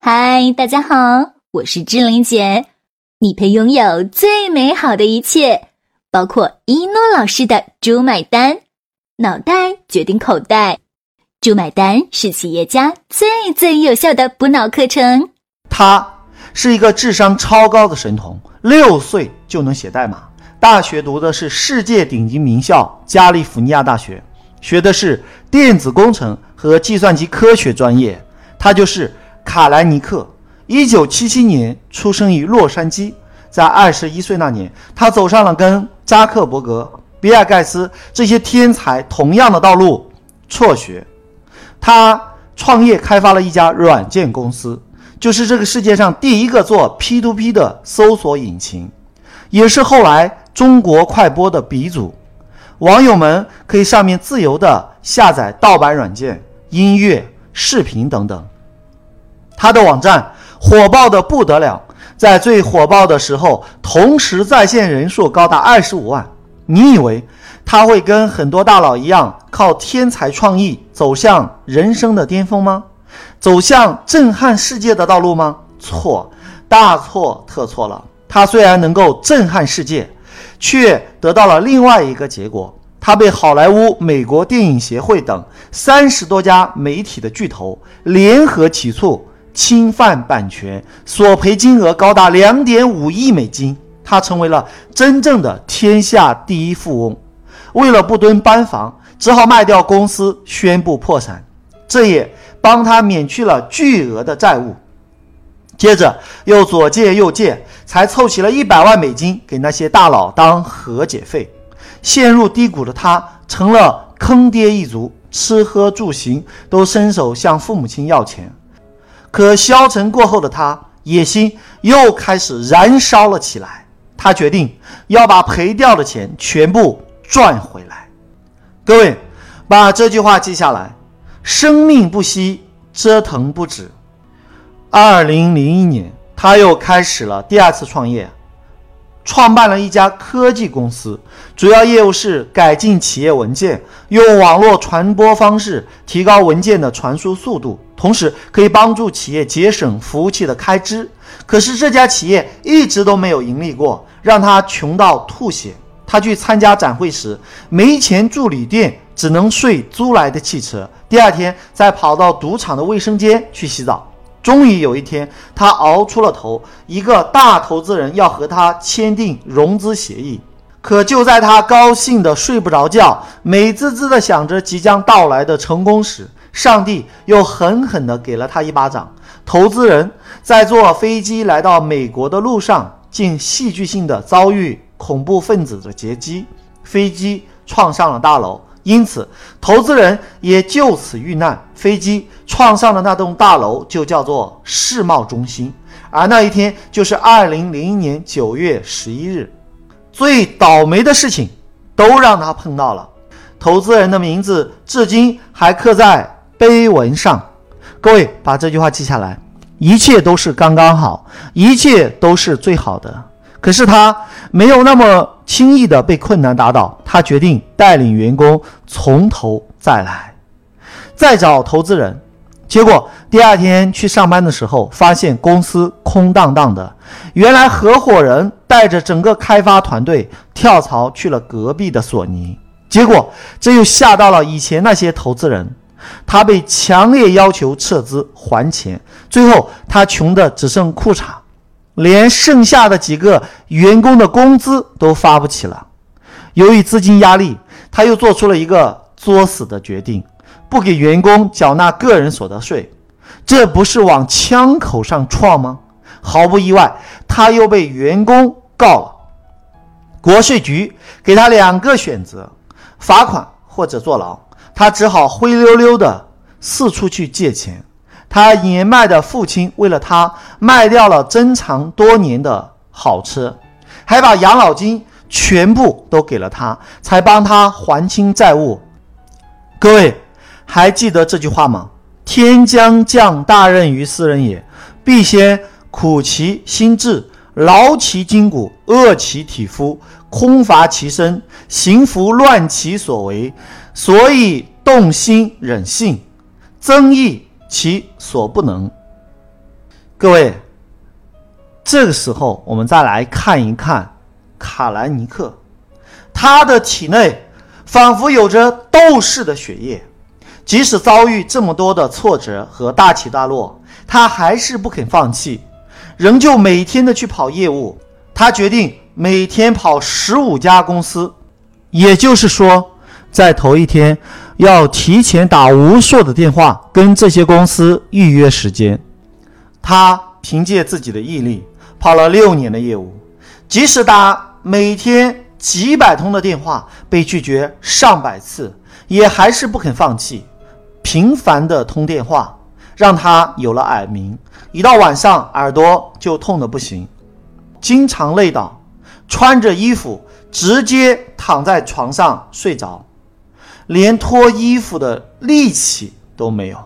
嗨，大家好，我是志玲姐。你配拥有最美好的一切，包括一诺老师的“猪买单”，脑袋决定口袋，“猪买单”是企业家最最有效的补脑课程。他是一个智商超高的神童，六岁就能写代码，大学读的是世界顶级名校加利福尼亚大学，学的是电子工程和计算机科学专业。他就是卡莱尼克。一九七七年出生于洛杉矶，在二十一岁那年，他走上了跟扎克伯格、比尔盖茨这些天才同样的道路——辍学。他创业开发了一家软件公司，就是这个世界上第一个做 P2P 的搜索引擎，也是后来中国快播的鼻祖。网友们可以上面自由的下载盗版软件、音乐、视频等等。他的网站。火爆的不得了，在最火爆的时候，同时在线人数高达二十五万。你以为他会跟很多大佬一样，靠天才创意走向人生的巅峰吗？走向震撼世界的道路吗？错，大错特错了。他虽然能够震撼世界，却得到了另外一个结果：他被好莱坞、美国电影协会等三十多家媒体的巨头联合起诉。侵犯版权，索赔金额高达两点五亿美金，他成为了真正的天下第一富翁。为了不蹲班房，只好卖掉公司，宣布破产。这也帮他免去了巨额的债务。接着又左借右借，才凑齐了一百万美金给那些大佬当和解费。陷入低谷的他，成了坑爹一族，吃喝住行都伸手向父母亲要钱。可消沉过后的他，野心又开始燃烧了起来。他决定要把赔掉的钱全部赚回来。各位，把这句话记下来：生命不息，折腾不止。二零零一年，他又开始了第二次创业。创办了一家科技公司，主要业务是改进企业文件，用网络传播方式提高文件的传输速度，同时可以帮助企业节省服务器的开支。可是这家企业一直都没有盈利过，让他穷到吐血。他去参加展会时，没钱住旅店，只能睡租来的汽车。第二天再跑到赌场的卫生间去洗澡。终于有一天，他熬出了头，一个大投资人要和他签订融资协议。可就在他高兴的睡不着觉，美滋滋的想着即将到来的成功时，上帝又狠狠地给了他一巴掌。投资人在坐飞机来到美国的路上，竟戏剧性的遭遇恐怖分子的劫机，飞机撞上了大楼。因此，投资人也就此遇难。飞机撞上的那栋大楼就叫做世贸中心，而那一天就是二零零一年九月十一日。最倒霉的事情都让他碰到了，投资人的名字至今还刻在碑文上。各位把这句话记下来：一切都是刚刚好，一切都是最好的。可是他没有那么轻易的被困难打倒，他决定带领员工从头再来，再找投资人。结果第二天去上班的时候，发现公司空荡荡的。原来合伙人带着整个开发团队跳槽去了隔壁的索尼。结果这又吓到了以前那些投资人，他被强烈要求撤资还钱。最后他穷的只剩裤衩。连剩下的几个员工的工资都发不起了，由于资金压力，他又做出了一个作死的决定，不给员工缴纳个人所得税，这不是往枪口上撞吗？毫不意外，他又被员工告了。国税局给他两个选择：罚款或者坐牢。他只好灰溜溜的四处去借钱。他年迈的父亲为了他卖掉了珍藏多年的好车，还把养老金全部都给了他，才帮他还清债务。各位还记得这句话吗？天将降大任于斯人也，必先苦其心志，劳其筋骨，饿其体肤，空乏其身，行拂乱其所为，所以动心忍性，增益。其所不能。各位，这个时候我们再来看一看卡兰尼克，他的体内仿佛有着斗士的血液，即使遭遇这么多的挫折和大起大落，他还是不肯放弃，仍旧每天的去跑业务。他决定每天跑十五家公司，也就是说，在头一天要提前打无数的电话跟这些公司预约时间。他凭借自己的毅力跑了六年的业务，即使打每天几百通的电话被拒绝上百次，也还是不肯放弃。频繁的通电话让他有了耳鸣，一到晚上耳朵就痛得不行，经常累倒，穿着衣服直接躺在床上睡着，连脱衣服的力气都没有。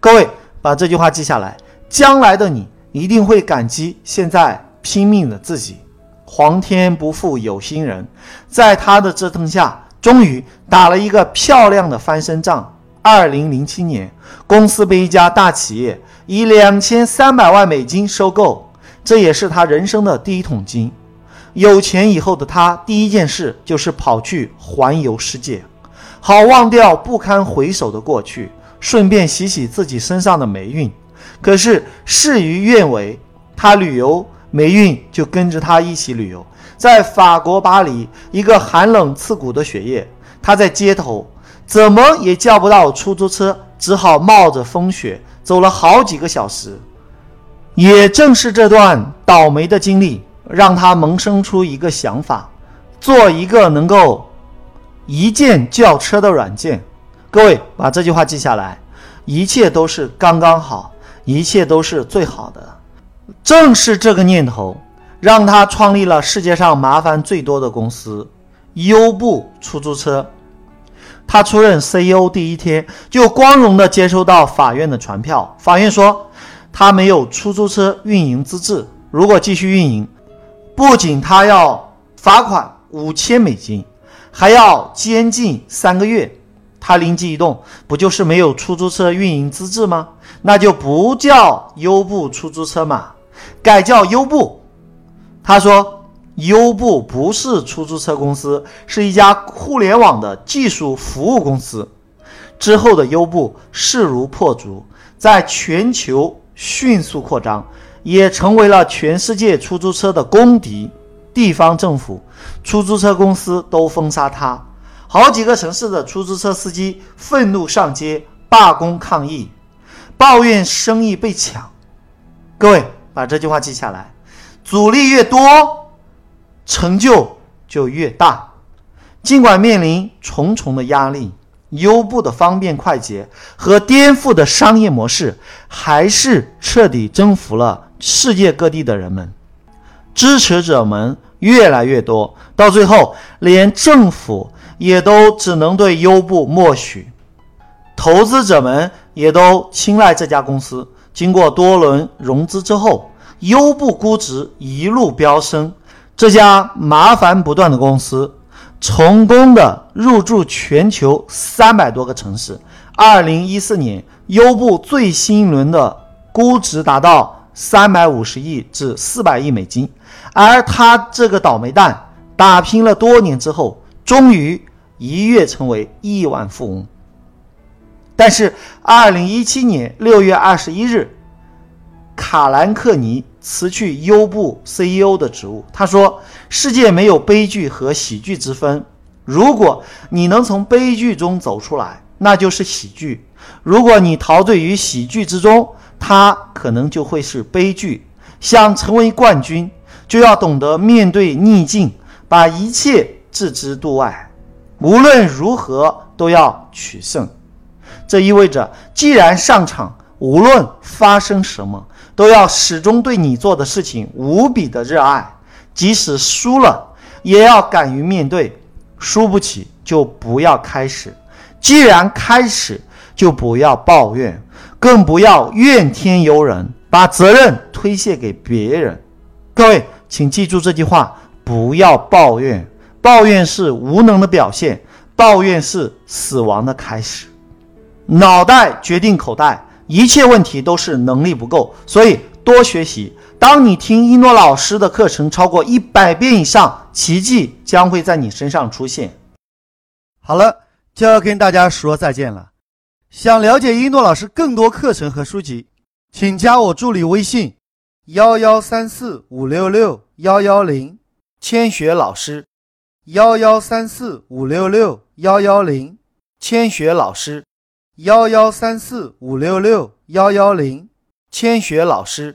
各位把这句话记下来。将来的你一定会感激现在拼命的自己。皇天不负有心人，在他的折腾下，终于打了一个漂亮的翻身仗。二零零七年，公司被一家大企业以两千三百万美金收购，这也是他人生的第一桶金。有钱以后的他，第一件事就是跑去环游世界，好忘掉不堪回首的过去，顺便洗洗自己身上的霉运。可是事与愿违，他旅游，霉运就跟着他一起旅游。在法国巴黎，一个寒冷刺骨的雪夜，他在街头怎么也叫不到出租车，只好冒着风雪走了好几个小时。也正是这段倒霉的经历，让他萌生出一个想法：做一个能够一键叫车的软件。各位把这句话记下来，一切都是刚刚好。一切都是最好的，正是这个念头，让他创立了世界上麻烦最多的公司——优步出租车。他出任 CEO 第一天，就光荣地接收到法院的传票。法院说，他没有出租车运营资质，如果继续运营，不仅他要罚款五千美金，还要监禁三个月。他灵机一动，不就是没有出租车运营资质吗？那就不叫优步出租车嘛，改叫优步。他说，优步不是出租车公司，是一家互联网的技术服务公司。之后的优步势如破竹，在全球迅速扩张，也成为了全世界出租车的公敌。地方政府、出租车公司都封杀他。好几个城市的出租车司机愤怒上街罢工抗议，抱怨生意被抢。各位把这句话记下来：阻力越多，成就就越大。尽管面临重重的压力，优步的方便快捷和颠覆的商业模式，还是彻底征服了世界各地的人们。支持者们越来越多，到最后连政府。也都只能对优步默许，投资者们也都青睐这家公司。经过多轮融资之后，优步估值一路飙升。这家麻烦不断的公司，成功的入驻全球三百多个城市。二零一四年，优步最新一轮的估值达到三百五十亿至四百亿美金，而他这个倒霉蛋打拼了多年之后。终于一跃成为亿万富翁。但是，二零一七年六月二十一日，卡兰克尼辞去优步 CEO 的职务。他说：“世界没有悲剧和喜剧之分。如果你能从悲剧中走出来，那就是喜剧；如果你陶醉于喜剧之中，他可能就会是悲剧。想成为冠军，就要懂得面对逆境，把一切。”置之度外，无论如何都要取胜。这意味着，既然上场，无论发生什么，都要始终对你做的事情无比的热爱，即使输了，也要敢于面对。输不起就不要开始，既然开始，就不要抱怨，更不要怨天尤人，把责任推卸给别人。各位，请记住这句话：不要抱怨。抱怨是无能的表现，抱怨是死亡的开始。脑袋决定口袋，一切问题都是能力不够，所以多学习。当你听一诺老师的课程超过一百遍以上，奇迹将会在你身上出现。好了，就要跟大家说再见了。想了解一诺老师更多课程和书籍，请加我助理微信：幺幺三四五六六幺幺零，千雪老师。幺幺三四五六六幺幺零，千雪老师。幺幺三四五六六幺幺零，千雪老师。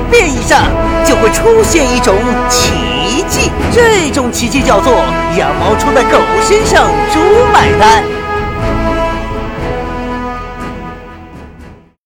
遍以上，就会出现一种奇迹，这种奇迹叫做羊毛出在狗身上，猪买单。